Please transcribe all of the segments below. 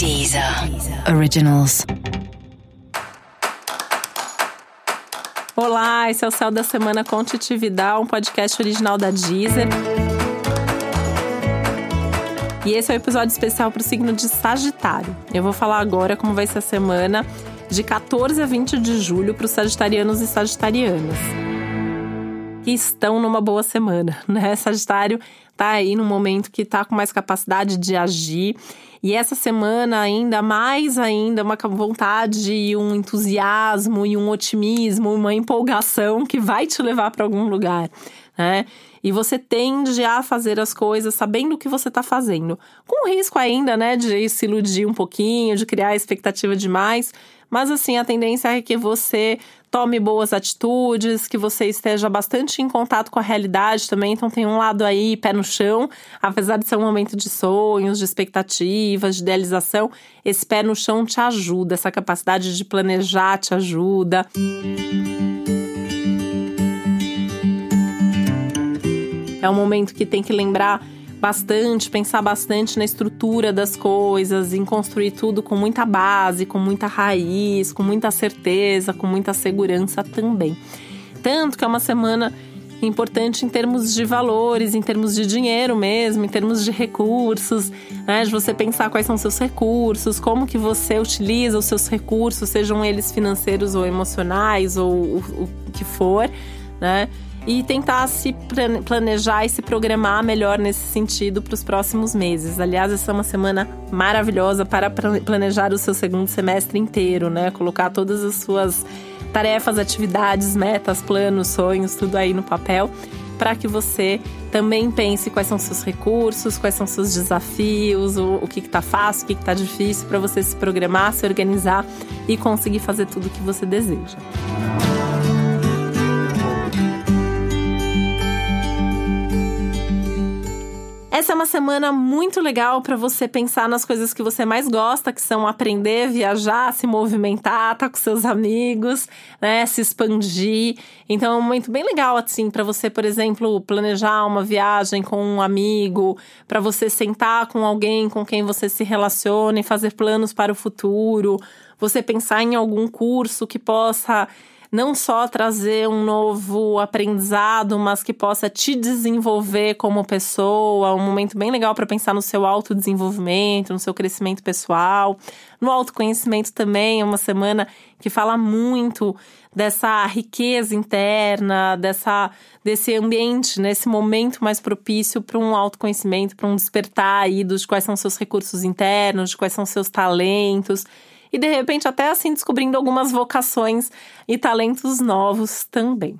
Deezer Originals. Olá, esse é o Céu da Semana com Titividade, um podcast original da Deezer. E esse é o um episódio especial para o signo de Sagitário. Eu vou falar agora como vai ser a semana de 14 a 20 de julho para os sagitarianos e sagitarianas estão numa boa semana, né? Sagitário tá aí num momento que tá com mais capacidade de agir. E essa semana ainda mais ainda uma vontade e um entusiasmo e um otimismo, uma empolgação que vai te levar para algum lugar, né? E você tende a fazer as coisas sabendo o que você está fazendo. Com risco ainda, né, de se iludir um pouquinho, de criar expectativa demais. Mas assim, a tendência é que você tome boas atitudes, que você esteja bastante em contato com a realidade também. Então tem um lado aí, pé no chão, apesar de ser um momento de sonhos, de expectativas, de idealização, esse pé no chão te ajuda, essa capacidade de planejar te ajuda. É um momento que tem que lembrar bastante, pensar bastante na estrutura das coisas, em construir tudo com muita base, com muita raiz, com muita certeza, com muita segurança também. Tanto que é uma semana importante em termos de valores, em termos de dinheiro mesmo, em termos de recursos, né? De você pensar quais são seus recursos, como que você utiliza os seus recursos, sejam eles financeiros ou emocionais ou o, o que for, né? E tentar se planejar e se programar melhor nesse sentido para os próximos meses. Aliás, essa é uma semana maravilhosa para planejar o seu segundo semestre inteiro, né? Colocar todas as suas tarefas, atividades, metas, planos, sonhos, tudo aí no papel, para que você também pense quais são seus recursos, quais são seus desafios, o, o que está fácil, o que está difícil, para você se programar, se organizar e conseguir fazer tudo o que você deseja. Essa é uma semana muito legal para você pensar nas coisas que você mais gosta, que são aprender, viajar, se movimentar, estar tá com seus amigos, né, se expandir. Então é um momento bem legal assim para você, por exemplo, planejar uma viagem com um amigo, para você sentar com alguém com quem você se relaciona e fazer planos para o futuro, você pensar em algum curso que possa não só trazer um novo aprendizado, mas que possa te desenvolver como pessoa, um momento bem legal para pensar no seu autodesenvolvimento, no seu crescimento pessoal, no autoconhecimento também, é uma semana que fala muito dessa riqueza interna, dessa desse ambiente, nesse momento mais propício para um autoconhecimento, para um despertar aí dos quais são seus recursos internos, de quais são seus talentos e de repente até assim descobrindo algumas vocações e talentos novos também.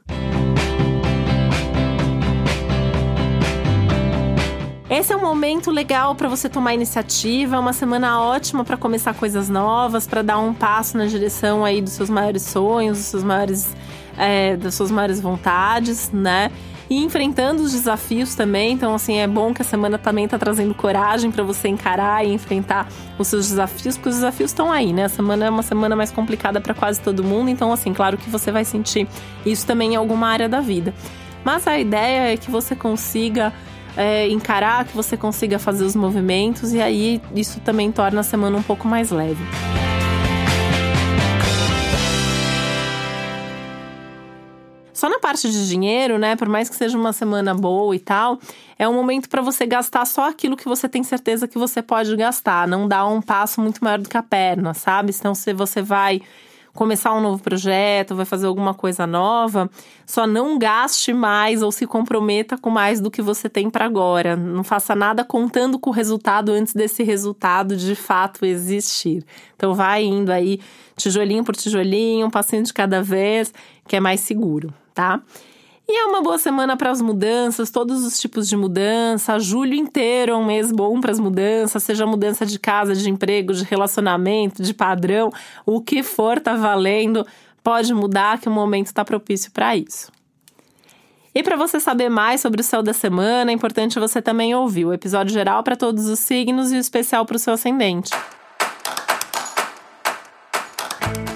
Esse é um momento legal para você tomar iniciativa, é uma semana ótima para começar coisas novas, para dar um passo na direção aí dos seus maiores sonhos, dos seus maiores, é, das suas maiores vontades, né? E enfrentando os desafios também. Então, assim, é bom que a semana também tá trazendo coragem para você encarar e enfrentar os seus desafios, porque os desafios estão aí, né? A semana é uma semana mais complicada para quase todo mundo, então, assim, claro que você vai sentir isso também em alguma área da vida. Mas a ideia é que você consiga é, encarar, que você consiga fazer os movimentos e aí isso também torna a semana um pouco mais leve. Só na parte de dinheiro, né? Por mais que seja uma semana boa e tal, é um momento para você gastar só aquilo que você tem certeza que você pode gastar. Não dar um passo muito maior do que a perna, sabe? Então, se você vai começar um novo projeto, vai fazer alguma coisa nova, só não gaste mais ou se comprometa com mais do que você tem para agora. Não faça nada contando com o resultado antes desse resultado de fato existir. Então vai indo aí tijolinho por tijolinho, um passinho de cada vez, que é mais seguro tá? E é uma boa semana para as mudanças, todos os tipos de mudança. Julho inteiro é um mês bom para as mudanças, seja mudança de casa, de emprego, de relacionamento, de padrão, o que for tá valendo, pode mudar que o momento está propício para isso. E para você saber mais sobre o céu da semana, é importante você também ouvir o episódio geral para todos os signos e o especial para o seu ascendente.